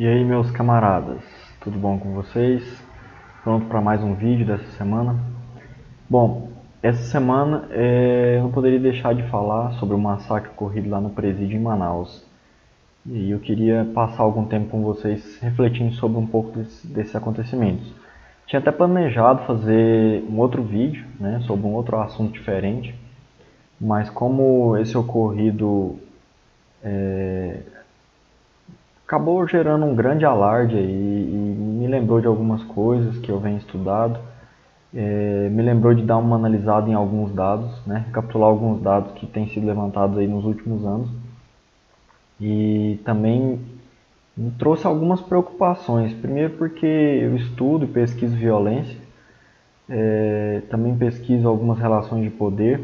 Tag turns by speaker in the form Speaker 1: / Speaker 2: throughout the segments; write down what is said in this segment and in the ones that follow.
Speaker 1: E aí meus camaradas, tudo bom com vocês? Pronto para mais um vídeo dessa semana? Bom, essa semana é, eu não poderia deixar de falar sobre o massacre ocorrido lá no presídio em Manaus. E eu queria passar algum tempo com vocês refletindo sobre um pouco desse, desses acontecimentos. Tinha até planejado fazer um outro vídeo né, sobre um outro assunto diferente, mas como esse ocorrido é, acabou gerando um grande alarde aí, e me lembrou de algumas coisas que eu venho estudado, é, me lembrou de dar uma analisada em alguns dados, né, recapitular alguns dados que têm sido levantados aí nos últimos anos e também me trouxe algumas preocupações. Primeiro porque eu estudo e pesquiso violência, é, também pesquiso algumas relações de poder,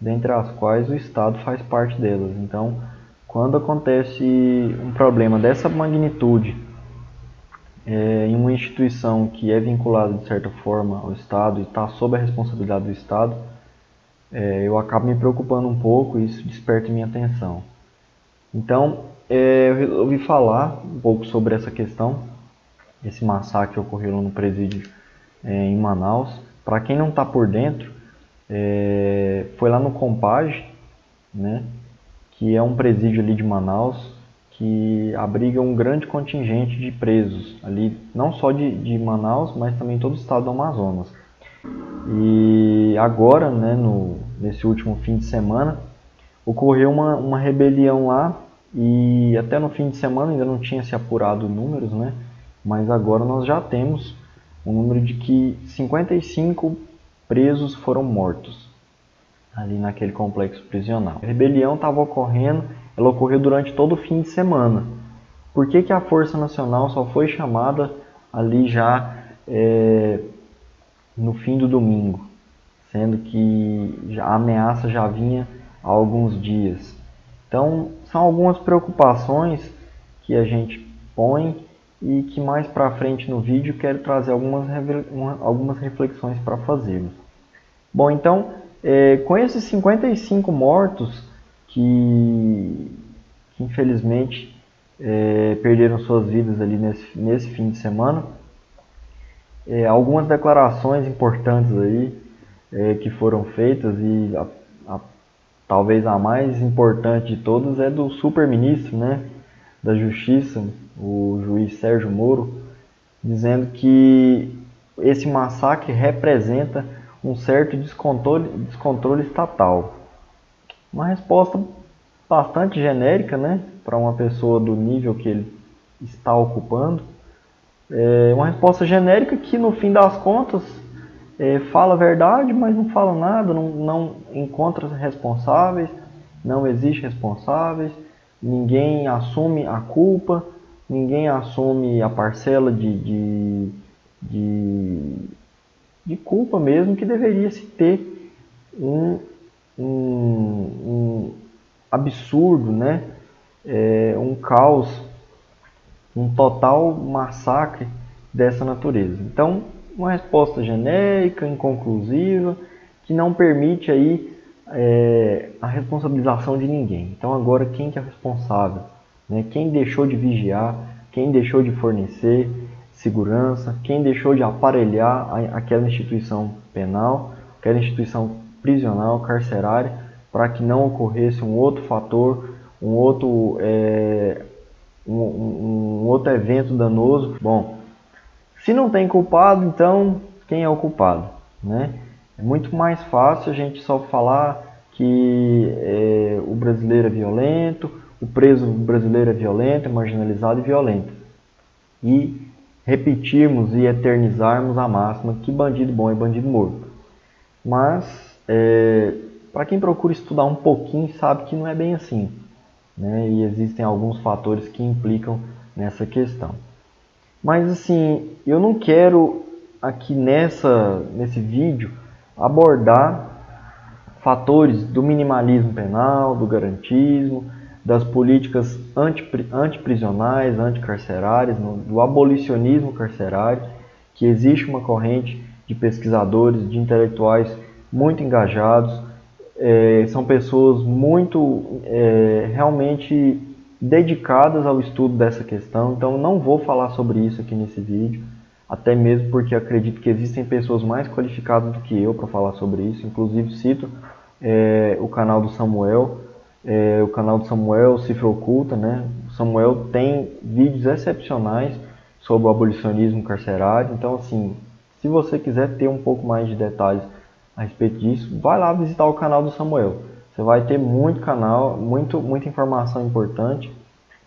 Speaker 1: dentre as quais o Estado faz parte delas. Então, quando acontece um problema dessa magnitude é, em uma instituição que é vinculada de certa forma ao Estado e está sob a responsabilidade do Estado, é, eu acabo me preocupando um pouco e isso desperta minha atenção. Então, é, eu resolvi falar um pouco sobre essa questão, esse massacre que ocorreu no presídio é, em Manaus. Para quem não está por dentro, é, foi lá no Compage, né, que é um presídio ali de Manaus, que abriga um grande contingente de presos ali, não só de, de Manaus, mas também todo o estado do Amazonas. E agora, né, no, nesse último fim de semana, ocorreu uma, uma rebelião lá e até no fim de semana ainda não tinha se apurado números, né? Mas agora nós já temos o um número de que 55 presos foram mortos ali naquele complexo prisional. A rebelião estava ocorrendo, ela ocorreu durante todo o fim de semana. Por que, que a Força Nacional só foi chamada ali já é, no fim do domingo, sendo que a ameaça já vinha há alguns dias? Então, são algumas preocupações que a gente põe e que mais para frente no vídeo quero trazer algumas, algumas reflexões para fazermos. Bom, então é, com esses 55 mortos que, que infelizmente é, perderam suas vidas ali nesse, nesse fim de semana, é, algumas declarações importantes aí é, que foram feitas e a, a, talvez a mais importante de todas é do super-ministro né, da Justiça, o juiz Sérgio Moro, dizendo que esse massacre representa um certo descontrole, descontrole estatal. Uma resposta bastante genérica, né, para uma pessoa do nível que ele está ocupando. É uma resposta genérica que, no fim das contas, é, fala a verdade, mas não fala nada, não, não encontra responsáveis, não existe responsáveis, ninguém assume a culpa, ninguém assume a parcela de, de, de de culpa mesmo que deveria se ter um, um, um absurdo, né? É, um caos, um total massacre dessa natureza. Então, uma resposta genérica, inconclusiva, que não permite aí é, a responsabilização de ninguém. Então agora quem que é responsável? Né? Quem deixou de vigiar? Quem deixou de fornecer? Segurança, quem deixou de aparelhar aquela instituição penal, aquela instituição prisional, carcerária, para que não ocorresse um outro fator, um outro, é, um, um, outro evento danoso. Bom, se não tem culpado, então quem é o culpado? Né? É muito mais fácil a gente só falar que é, o brasileiro é violento, o preso brasileiro é violento, é marginalizado e violento. E repetirmos e eternizarmos a máxima que bandido bom é bandido morto. Mas, é, para quem procura estudar um pouquinho, sabe que não é bem assim. Né? E existem alguns fatores que implicam nessa questão. Mas, assim, eu não quero aqui nessa, nesse vídeo abordar fatores do minimalismo penal, do garantismo, das políticas antiprisionais, anticarcerárias, do abolicionismo carcerário, que existe uma corrente de pesquisadores, de intelectuais muito engajados, é, são pessoas muito é, realmente dedicadas ao estudo dessa questão, então não vou falar sobre isso aqui nesse vídeo, até mesmo porque acredito que existem pessoas mais qualificadas do que eu para falar sobre isso, inclusive cito é, o canal do Samuel, é, o canal do Samuel Cifra Oculta, né? Samuel tem vídeos excepcionais sobre o abolicionismo carcerário, então assim, se você quiser ter um pouco mais de detalhes a respeito disso, vai lá visitar o canal do Samuel. Você vai ter muito canal, muito, muita informação importante.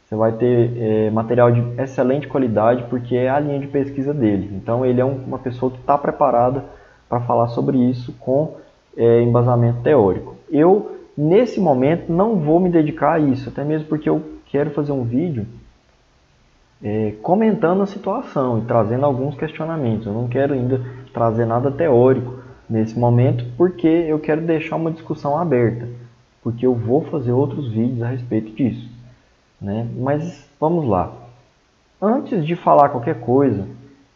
Speaker 1: Você vai ter é, material de excelente qualidade, porque é a linha de pesquisa dele. Então, ele é um, uma pessoa que está preparada para falar sobre isso com é, embasamento teórico. Eu, nesse momento, não vou me dedicar a isso, até mesmo porque eu quero fazer um vídeo é, comentando a situação e trazendo alguns questionamentos. Eu não quero ainda trazer nada teórico nesse momento, porque eu quero deixar uma discussão aberta porque eu vou fazer outros vídeos a respeito disso. Né? Mas vamos lá. Antes de falar qualquer coisa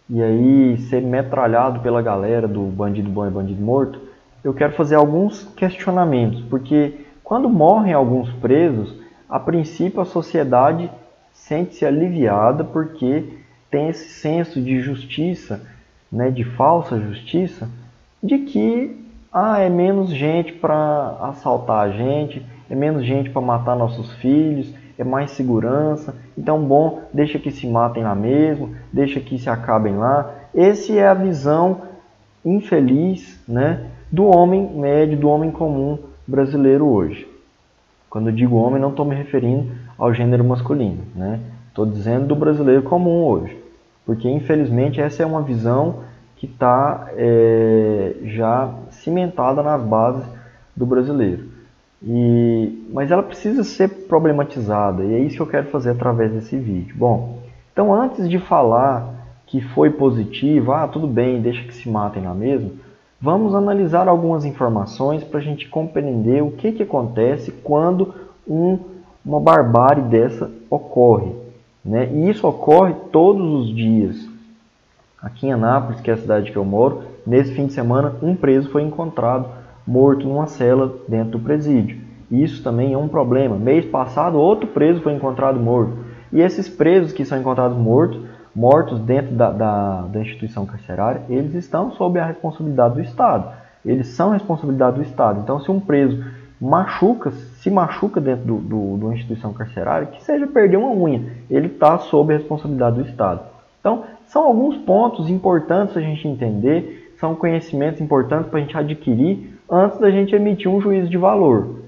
Speaker 1: e aí ser metralhado pela galera do bandido bom e bandido morto, eu quero fazer alguns questionamentos, porque quando morrem alguns presos, a princípio a sociedade sente-se aliviada porque tem esse senso de justiça, né, de falsa justiça, de que ah, é menos gente para assaltar a gente, é menos gente para matar nossos filhos, é mais segurança. Então, bom, deixa que se matem lá mesmo, deixa que se acabem lá. Essa é a visão infeliz né, do homem médio, do homem comum brasileiro hoje. Quando eu digo homem, não estou me referindo ao gênero masculino, né? Estou dizendo do brasileiro comum hoje. Porque, infelizmente, essa é uma visão que está é, já cimentada nas bases do brasileiro. E, mas ela precisa ser problematizada e é isso que eu quero fazer através desse vídeo. Bom, então antes de falar que foi positivo, ah, tudo bem, deixa que se matem lá mesmo, vamos analisar algumas informações para a gente compreender o que, que acontece quando um, uma barbárie dessa ocorre. Né? E isso ocorre todos os dias. Aqui em Anápolis, que é a cidade que eu moro, nesse fim de semana um preso foi encontrado morto numa cela dentro do presídio. Isso também é um problema. Mês passado, outro preso foi encontrado morto. E esses presos que são encontrados mortos, mortos dentro da, da, da instituição carcerária, eles estão sob a responsabilidade do Estado. Eles são responsabilidade do Estado. Então, se um preso machuca, se machuca dentro do, do, instituição carcerária, que seja perder uma unha, ele está sob a responsabilidade do Estado. Então, são alguns pontos importantes a gente entender, são conhecimentos importantes para a gente adquirir antes da gente emitir um juízo de valor.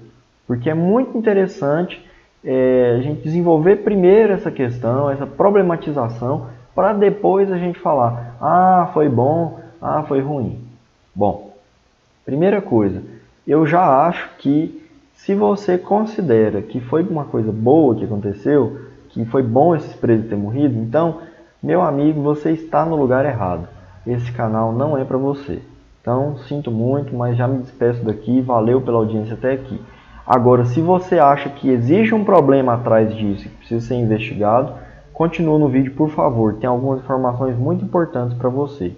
Speaker 1: Porque é muito interessante é, a gente desenvolver primeiro essa questão, essa problematização, para depois a gente falar, ah, foi bom, ah, foi ruim. Bom, primeira coisa, eu já acho que se você considera que foi uma coisa boa que aconteceu, que foi bom esses presos terem morrido, então meu amigo, você está no lugar errado. Esse canal não é para você. Então, sinto muito, mas já me despeço daqui. Valeu pela audiência até aqui. Agora, se você acha que existe um problema atrás disso que precisa ser investigado, continue no vídeo, por favor. Tem algumas informações muito importantes para você.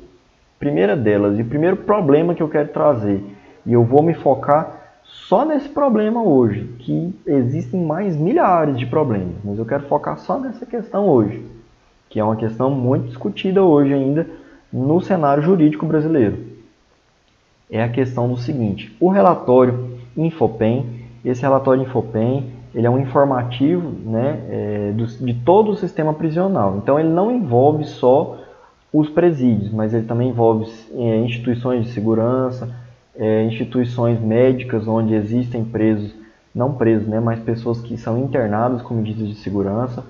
Speaker 1: Primeira delas, e o primeiro problema que eu quero trazer, e eu vou me focar só nesse problema hoje, que existem mais milhares de problemas, mas eu quero focar só nessa questão hoje que é uma questão muito discutida hoje ainda no cenário jurídico brasileiro. É a questão do seguinte: o relatório Infopem, esse relatório Infopem, ele é um informativo né, é, do, de todo o sistema prisional. Então, ele não envolve só os presídios, mas ele também envolve é, instituições de segurança, é, instituições médicas onde existem presos, não presos, né, mas pessoas que são internadas com medidas de segurança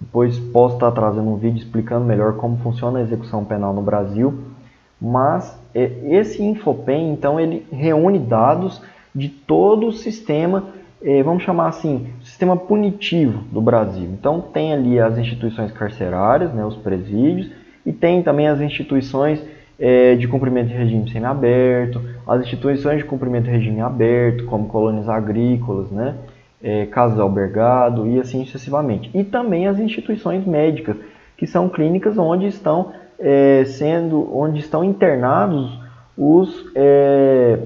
Speaker 1: depois posso estar trazendo um vídeo explicando melhor como funciona a execução penal no Brasil. Mas é, esse Infopem, então, ele reúne dados de todo o sistema, é, vamos chamar assim, sistema punitivo do Brasil. Então, tem ali as instituições carcerárias, né, os presídios, e tem também as instituições é, de cumprimento de regime semiaberto, as instituições de cumprimento de regime aberto, como colônias agrícolas, né? é, casos albergado e assim sucessivamente. E também as instituições médicas, que são clínicas onde estão é, sendo, onde estão internados os é,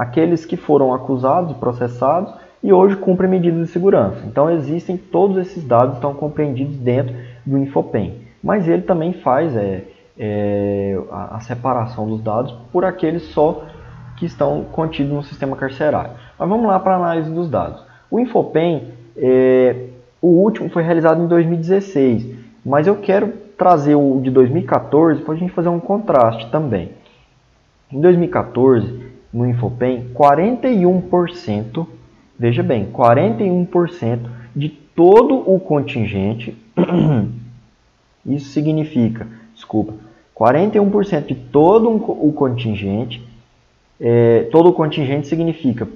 Speaker 1: aqueles que foram acusados e processados e hoje cumprem medidas de segurança. Então existem todos esses dados estão compreendidos dentro do Infopem, mas ele também faz é, é, a, separação dos dados por aqueles só que estão contidos no sistema carcerário. Mas vamos lá para a análise dos dados. O Infopem, é, o último foi realizado em 2016, mas eu quero trazer o de 2014 para a gente fazer um contraste também. Em 2014, no Infopem, 41%, veja bem, 41% de todo o contingente, isso significa, desculpa, 41% de todo o contingente é, todo o contingente significa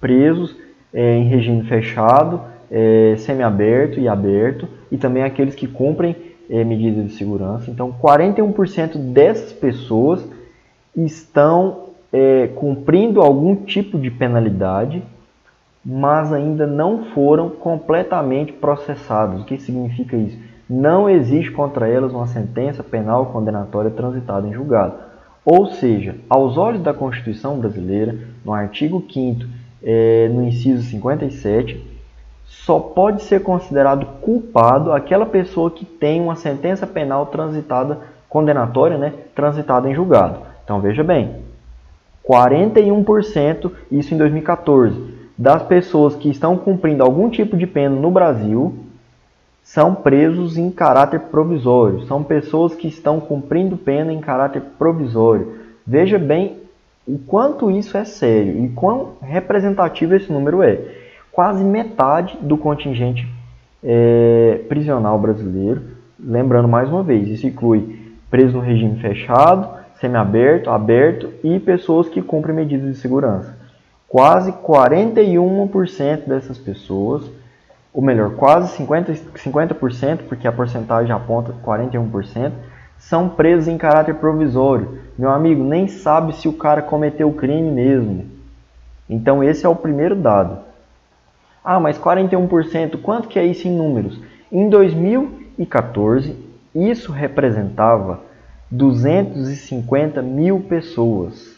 Speaker 1: presos é, em regime fechado, é, semiaberto e aberto, e também aqueles que cumprem é, medidas de segurança. Então, 41% dessas pessoas estão é, cumprindo algum tipo de penalidade, mas ainda não foram completamente processados. O que significa isso? Não existe contra elas uma sentença penal condenatória transitada em julgado. Ou seja, aos olhos da Constituição brasileira, no artigo 5 é, no inciso 57, só pode ser considerado culpado aquela pessoa que tem uma sentença penal transitada, condenatória, né, transitada em julgado. Então veja bem, 41%, isso em 2014, das pessoas que estão cumprindo algum tipo de pena no Brasil são presos em caráter provisório, são pessoas que estão cumprindo pena em caráter provisório. Veja bem o quanto isso é sério e quão representativo esse número é. Quase metade do contingente é, prisional brasileiro, lembrando mais uma vez, isso inclui presos no regime fechado, semiaberto, aberto e pessoas que cumprem medidas de segurança. Quase 41% dessas pessoas ou melhor, quase 50%, 50%, porque a porcentagem aponta 41%, são presos em caráter provisório. Meu amigo, nem sabe se o cara cometeu o crime mesmo. Então esse é o primeiro dado. Ah, mas 41%, quanto que é isso em números? Em 2014, isso representava 250 mil pessoas.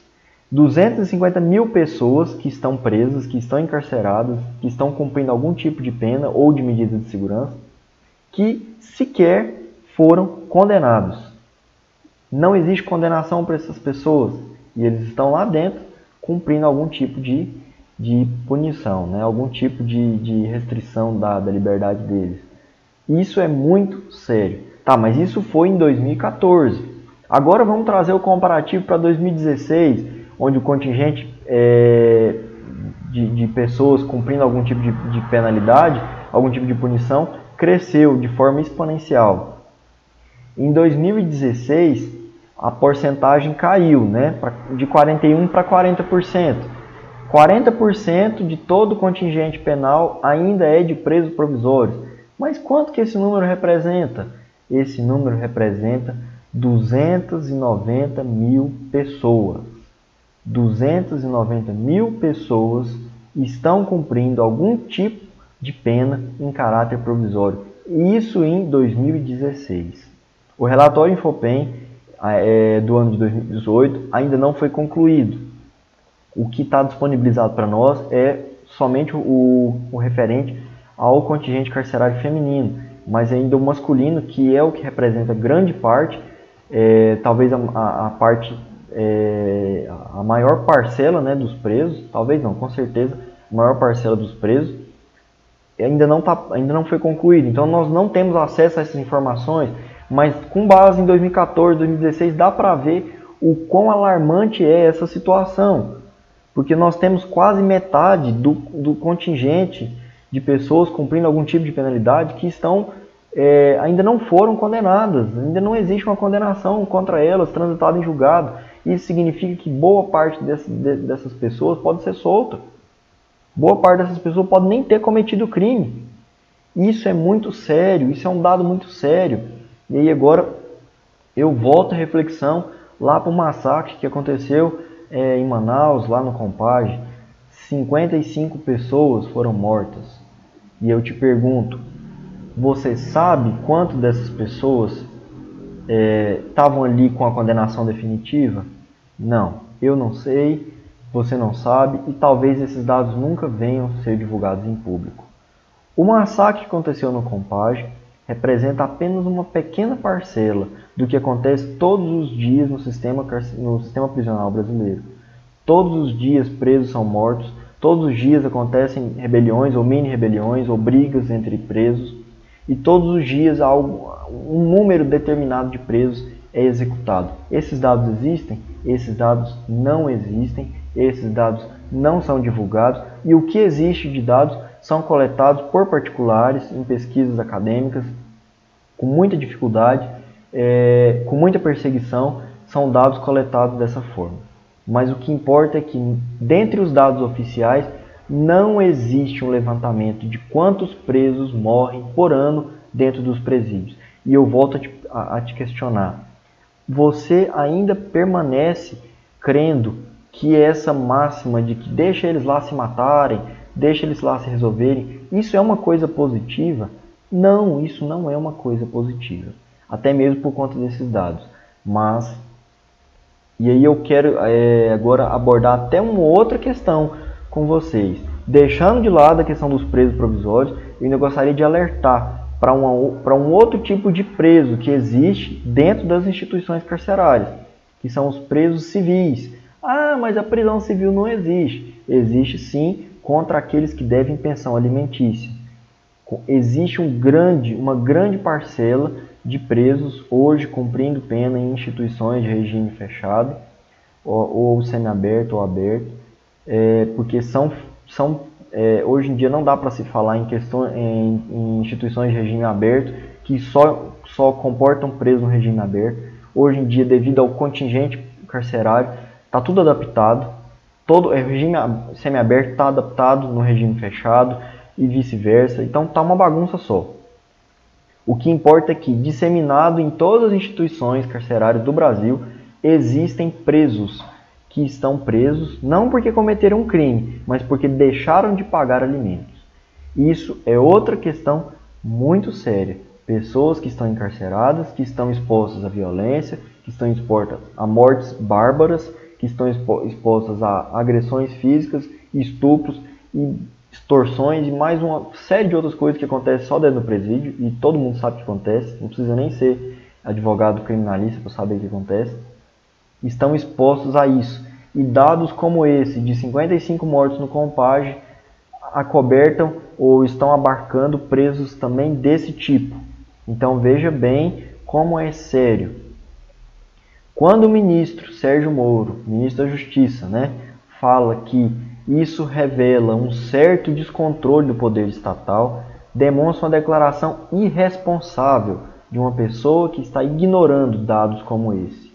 Speaker 1: 250 mil pessoas que estão presas, que estão encarceradas, que estão cumprindo algum tipo de pena ou de medida de segurança, que sequer foram condenados. Não existe condenação para essas pessoas e eles estão lá dentro cumprindo algum tipo de, de punição, né? algum tipo de, de restrição da, da liberdade deles. Isso é muito sério. Tá, mas isso foi em 2014. Agora vamos trazer o comparativo para 2016 onde o contingente é, de, de, pessoas cumprindo algum tipo de, de penalidade, algum tipo de punição, cresceu de forma exponencial. Em 2016, a porcentagem caiu né, de 41% para 40%. 40% de todo o contingente penal ainda é de presos provisórios. Mas quanto que esse número representa? Esse número representa 290 mil pessoas. 290 mil pessoas estão cumprindo algum tipo de pena em caráter provisório. Isso em 2016. O relatório Infopem é, do ano de 2018 ainda não foi concluído. O que está disponibilizado para nós é somente o, o, referente ao contingente carcerário feminino, mas ainda o masculino, que é o que representa grande parte, é, talvez a, a, parte é, a maior parcela né, dos presos, talvez não, com certeza, a maior parcela dos presos ainda não, tá, ainda não foi concluída. Então nós não temos acesso a essas informações, mas com base em 2014, 2016, dá para ver o quão alarmante é essa situação. Porque nós temos quase metade do, do contingente de pessoas cumprindo algum tipo de penalidade que estão é, ainda não foram condenadas, ainda não existe uma condenação contra elas transitada em julgado. Isso significa que boa parte dessas pessoas pode ser solta. Boa parte dessas pessoas pode nem ter cometido crime. Isso é muito sério, isso é um dado muito sério. E aí agora eu volto a reflexão lá para o massacre que aconteceu é, em Manaus, lá no Compage. 55 pessoas foram mortas. E eu te pergunto, você sabe quanto dessas pessoas estavam é, ali com a condenação definitiva? Não, eu não sei você não sabe e talvez esses dados nunca venham a ser divulgados em público. O massacre que aconteceu no Compage representa apenas uma pequena parcela do que acontece todos os dias no sistema, no sistema prisional brasileiro. Todos os dias presos são mortos, todos os dias acontecem rebeliões ou mini-rebeliões ou brigas entre presos, e todos os dias um número determinado de presos é executado. Esses dados existem? Esses dados não existem, esses dados não são divulgados, e o que existe de dados são coletados por particulares em pesquisas acadêmicas, com muita dificuldade, é, com muita perseguição, são dados coletados dessa forma. Mas o que importa é que, dentre os dados oficiais, não existe um levantamento de quantos presos morrem por ano dentro dos presídios. E eu volto a te, a, a te questionar: você ainda permanece crendo que essa máxima de que deixa eles lá se matarem, deixa eles lá se resolverem, isso é uma coisa positiva? Não, isso não é uma coisa positiva. Até mesmo por conta desses dados. Mas, e aí eu quero é, agora abordar até uma outra questão com vocês. Deixando de lado a questão dos presos provisórios, eu ainda gostaria de alertar para um outro tipo de preso que existe dentro das instituições carcerárias, que são os presos civis. Ah, mas a prisão civil não existe. Existe sim contra aqueles que devem pensão alimentícia. Existe um grande, uma grande parcela de presos hoje cumprindo pena em instituições de regime fechado, ou, ou semiaberto ou aberto, é, porque são, são é, hoje em dia não dá para se falar em, questão, em, em, instituições de regime aberto que só, só comportam presos no regime aberto. Hoje em dia, devido ao contingente carcerário, está tudo adaptado. Todo o regime semiaberto está adaptado no regime fechado e vice-versa. Então está uma bagunça só. O que importa é que, disseminado em todas as instituições carcerárias do Brasil, existem presos que estão presos não porque cometeram um crime, mas porque deixaram de pagar alimentos. Isso é outra questão muito séria. Pessoas que estão encarceradas, que estão expostas à violência, que estão expostas a mortes bárbaras, que estão expostas a agressões físicas, estupros e extorsões e mais uma série de outras coisas que acontecem só dentro do presídio e todo mundo sabe o que acontece, não precisa nem ser advogado criminalista para saber o que acontece estão expostos a isso. E dados como esse, de 55 mortos no Compage, acobertam ou estão abarcando presos também desse tipo. Então veja bem como é sério. Quando o ministro Sérgio Moro, ministro da Justiça, né, fala que isso revela um certo descontrole do poder estatal, demonstra uma declaração irresponsável de uma pessoa que está ignorando dados como esse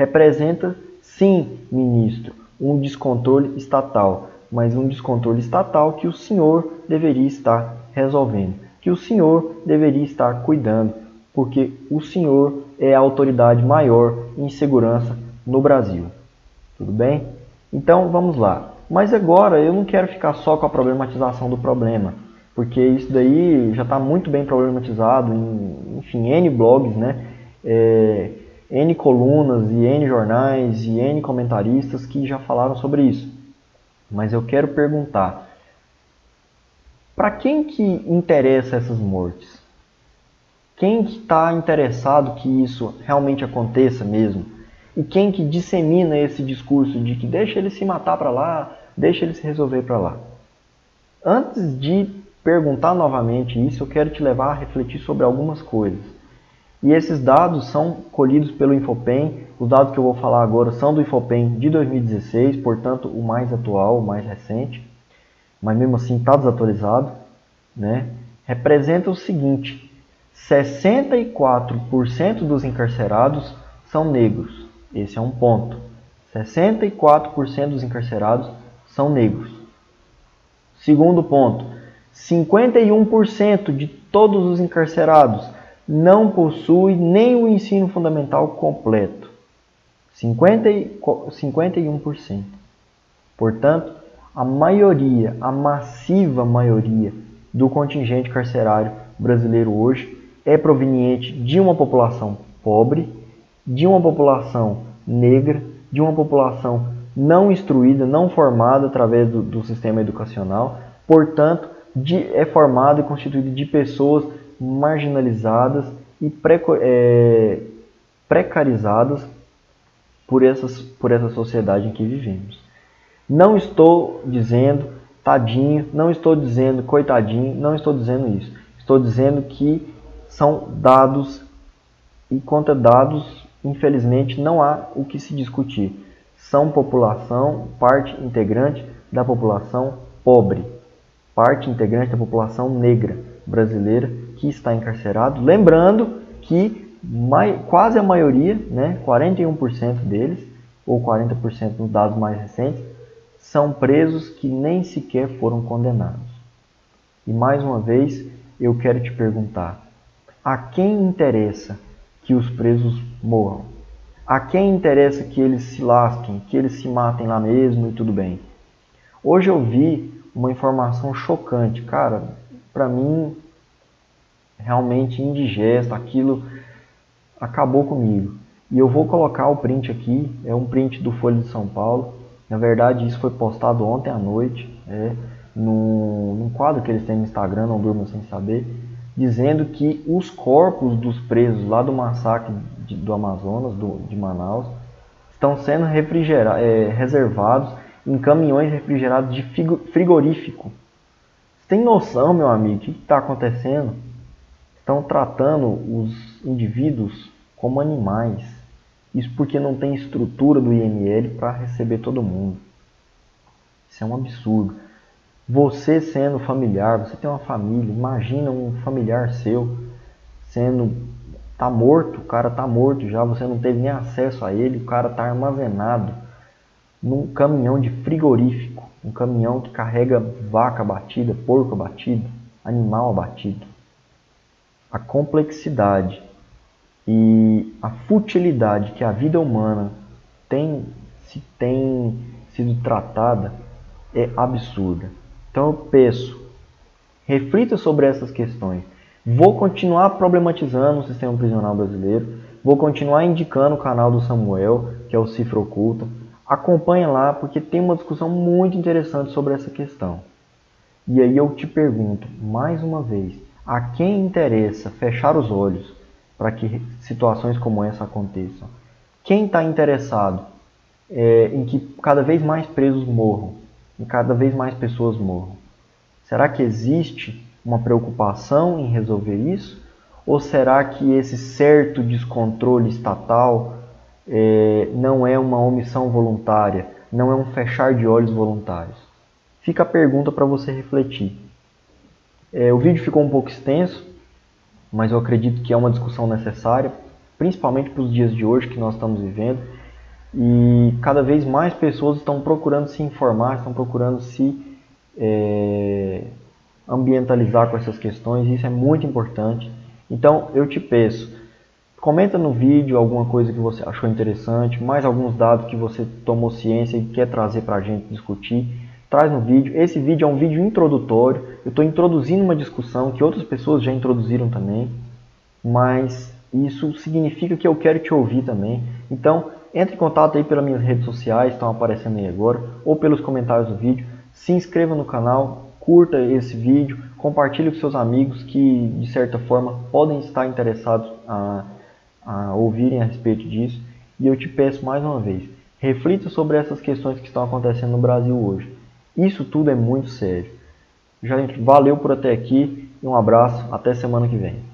Speaker 1: representa, sim, ministro, um descontrole estatal, mas um descontrole estatal que o senhor deveria estar resolvendo, que o senhor deveria estar cuidando, porque o senhor é a autoridade maior em segurança no Brasil. Tudo bem? Então vamos lá. Mas agora eu não quero ficar só com a problematização do problema, porque isso daí já está muito bem problematizado em, enfim, N blogs, né? É, N colunas e N jornais e N comentaristas que já falaram sobre isso. Mas eu quero perguntar: para quem que interessa essas mortes? Quem que está interessado que isso realmente aconteça mesmo? E quem que dissemina esse discurso de que deixa ele se matar para lá, deixa ele se resolver para lá? Antes de perguntar novamente isso, eu quero te levar a refletir sobre algumas coisas. E esses dados são colhidos pelo Infopem. Os dados que eu vou falar agora são do Infopem de 2016, portanto, o mais atual, o mais recente. Mas mesmo assim está desatualizado. Né? Representa o seguinte: 64% dos encarcerados são negros. Esse é um ponto. 64% dos encarcerados são negros. Segundo ponto: 51% de todos os encarcerados não possui nem o ensino fundamental completo. 50, 51%. Portanto, a maioria, a massiva maioria do contingente carcerário brasileiro hoje é proveniente de uma população pobre, de uma população negra, de uma população não instruída, não formada através do, do sistema educacional, portanto, de, é formada e constituída de pessoas marginalizadas e é, precarizadas por, essas, por essa sociedade em que vivemos. Não estou dizendo tadinho, não estou dizendo coitadinho, não estou dizendo isso. Estou dizendo que são dados e contra dados, infelizmente, não há o que se discutir. São população, parte integrante da população pobre, parte integrante da população negra brasileira que está encarcerado. Lembrando que quase a maioria, né, 41% deles, ou 40% nos dados mais recentes, são presos que nem sequer foram condenados. E mais uma vez, eu quero te perguntar: a quem interessa que os presos morram? A quem interessa que eles se lasquem, que eles se matem lá mesmo e tudo bem? Hoje eu vi uma informação chocante, cara, para mim realmente indigesto, aquilo acabou comigo. E eu vou colocar o print aqui, é um print do Folha de São Paulo. Na verdade, isso foi postado ontem à noite, é, no, num quadro que eles têm no Instagram, não durma sem saber, dizendo que os corpos dos presos lá do massacre de, do Amazonas, do, de Manaus, estão sendo é, reservados em caminhões refrigerados de frigorífico. Você tem noção, meu amigo, o que está acontecendo? Estão tratando os indivíduos como animais. Isso porque não tem estrutura do IML para receber todo mundo. Isso é um absurdo. Você sendo familiar, você tem uma família, imagina um familiar seu sendo tá morto, o cara tá morto já, você não teve nem acesso a ele, o cara tá armazenado num caminhão de frigorífico, um caminhão que carrega vaca abatida, porco abatido, animal abatido. A complexidade e a futilidade que a vida humana tem, se tem sido tratada é absurda. Então eu peço, reflita sobre essas questões. Vou continuar problematizando o sistema prisional brasileiro, vou continuar indicando o canal do Samuel, que é o Cifra Oculta. Acompanhe lá, porque tem uma discussão muito interessante sobre essa questão. E aí eu te pergunto, mais uma vez, a quem interessa fechar os olhos para que situações como essa aconteçam? Quem está interessado é, em que cada vez mais presos morram, em cada vez mais pessoas morram? Será que existe uma preocupação em resolver isso? Ou será que esse certo descontrole estatal é, não é uma omissão voluntária, não é um fechar de olhos voluntários? Fica a pergunta para você refletir. É, o vídeo ficou um pouco extenso, mas eu acredito que é uma discussão necessária, principalmente para os dias de hoje que nós estamos vivendo. E cada vez mais pessoas estão procurando se informar, estão procurando se é, ambientalizar com essas questões, isso é muito importante. Então eu te peço, comenta no vídeo alguma coisa que você achou interessante, mais alguns dados que você tomou ciência e quer trazer para a gente discutir, traz no vídeo. Esse vídeo é um vídeo introdutório, eu estou introduzindo uma discussão que outras pessoas já introduziram também, mas isso significa que eu quero te ouvir também. Então, entre em contato aí pelas minhas redes sociais, estão aparecendo aí agora, ou pelos comentários do vídeo. Se inscreva no canal, curta esse vídeo, compartilhe com seus amigos que, de certa forma, podem estar interessados a, a ouvirem a respeito disso. E eu te peço mais uma vez, reflita sobre essas questões que estão acontecendo no Brasil hoje. Isso tudo é muito sério. Gente, valeu por até aqui um abraço. Até semana que vem.